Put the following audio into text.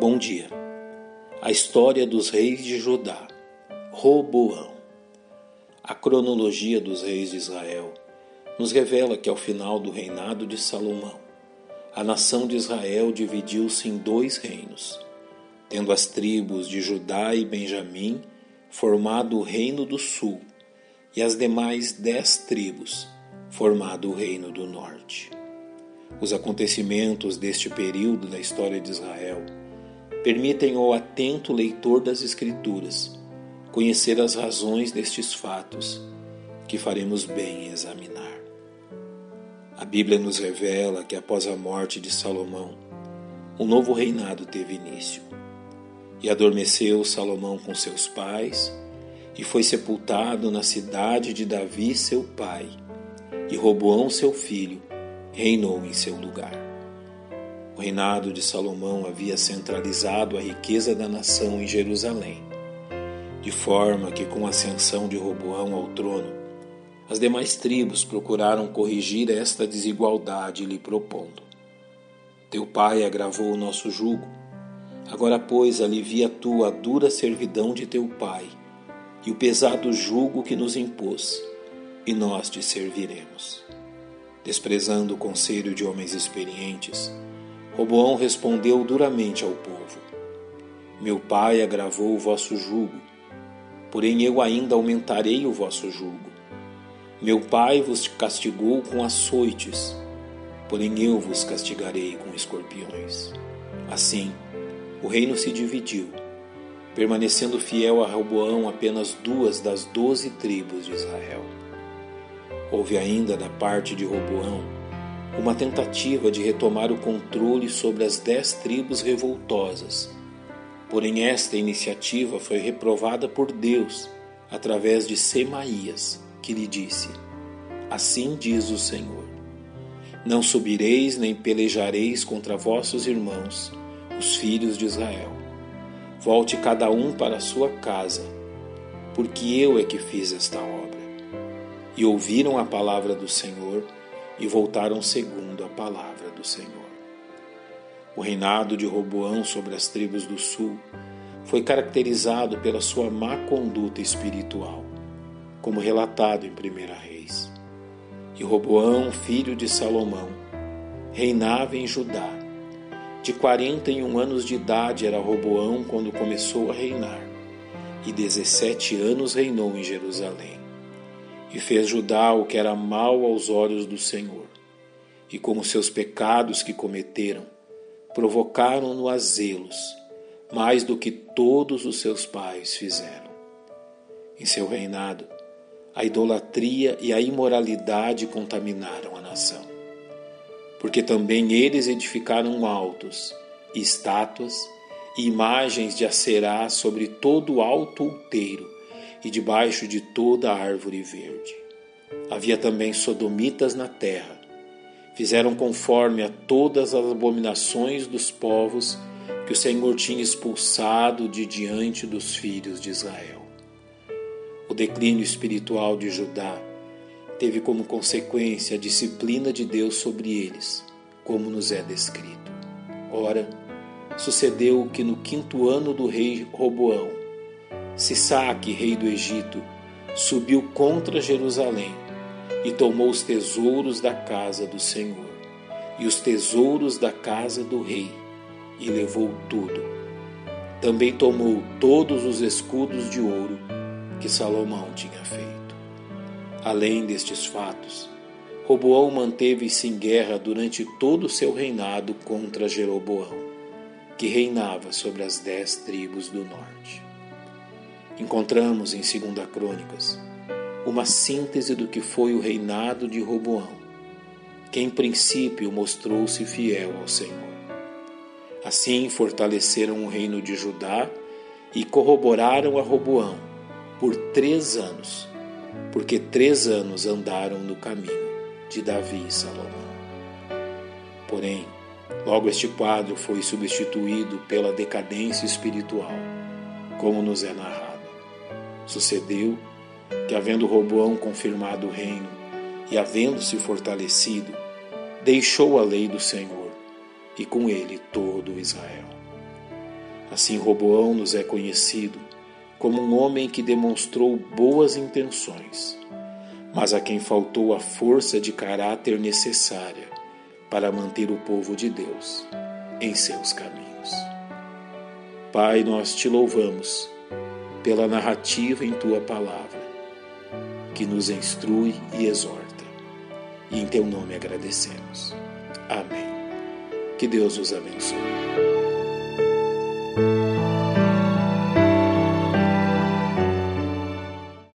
Bom dia. A história dos reis de Judá. Roboão. A cronologia dos reis de Israel nos revela que ao final do reinado de Salomão, a nação de Israel dividiu-se em dois reinos, tendo as tribos de Judá e Benjamim formado o reino do sul e as demais dez tribos formado o reino do norte. Os acontecimentos deste período da história de Israel permitem ao atento leitor das Escrituras conhecer as razões destes fatos que faremos bem em examinar. A Bíblia nos revela que após a morte de Salomão, um novo reinado teve início. E adormeceu Salomão com seus pais, e foi sepultado na cidade de Davi, seu pai, e Roboão, seu filho, reinou em seu lugar. O reinado de Salomão havia centralizado a riqueza da nação em Jerusalém, de forma que, com a ascensão de Roboão ao trono, as demais tribos procuraram corrigir esta desigualdade lhe propondo. Teu pai agravou o nosso jugo, agora, pois, alivia tu a dura servidão de teu pai e o pesado jugo que nos impôs, e nós te serviremos. Desprezando o conselho de homens experientes, Roboão respondeu duramente ao povo: Meu pai agravou o vosso jugo, porém eu ainda aumentarei o vosso jugo. Meu pai vos castigou com açoites, porém eu vos castigarei com escorpiões. Assim, o reino se dividiu, permanecendo fiel a Roboão apenas duas das doze tribos de Israel. Houve ainda da parte de Roboão uma tentativa de retomar o controle sobre as dez tribos revoltosas. Porém, esta iniciativa foi reprovada por Deus através de Semaías, que lhe disse: Assim diz o Senhor: Não subireis nem pelejareis contra vossos irmãos, os filhos de Israel. Volte cada um para sua casa, porque eu é que fiz esta obra. E ouviram a palavra do Senhor e voltaram segundo a palavra do Senhor. O reinado de Roboão sobre as tribos do sul foi caracterizado pela sua má conduta espiritual, como relatado em 1 Reis. E Roboão, filho de Salomão, reinava em Judá. De 41 anos de idade era Roboão quando começou a reinar, e 17 anos reinou em Jerusalém e fez Judá o que era mal aos olhos do Senhor. E com os seus pecados que cometeram, provocaram-no a zelos, mais do que todos os seus pais fizeram. Em seu reinado, a idolatria e a imoralidade contaminaram a nação. Porque também eles edificaram altos, estátuas e imagens de Acerá sobre todo o alto outeiro, e debaixo de toda a árvore verde. Havia também sodomitas na terra. Fizeram conforme a todas as abominações dos povos que o Senhor tinha expulsado de diante dos filhos de Israel. O declínio espiritual de Judá teve como consequência a disciplina de Deus sobre eles, como nos é descrito. Ora, sucedeu que no quinto ano do rei Roboão, Sisaque, rei do Egito, subiu contra Jerusalém e tomou os tesouros da casa do Senhor e os tesouros da casa do rei e levou tudo. Também tomou todos os escudos de ouro que Salomão tinha feito. Além destes fatos, Roboão manteve-se em guerra durante todo o seu reinado contra Jeroboão, que reinava sobre as dez tribos do norte encontramos em 2 Crônicas uma síntese do que foi o reinado de Roboão, que em princípio mostrou-se fiel ao Senhor. Assim fortaleceram o reino de Judá e corroboraram a Roboão por três anos, porque três anos andaram no caminho de Davi e Salomão. Porém, logo este quadro foi substituído pela decadência espiritual, como nos é narrado. Sucedeu que, havendo Roboão confirmado o reino e havendo-se fortalecido, deixou a lei do Senhor e com ele todo Israel. Assim, Roboão nos é conhecido como um homem que demonstrou boas intenções, mas a quem faltou a força de caráter necessária para manter o povo de Deus em seus caminhos. Pai, nós te louvamos pela narrativa em tua palavra, que nos instrui e exorta, e em teu nome agradecemos. Amém. Que Deus os abençoe.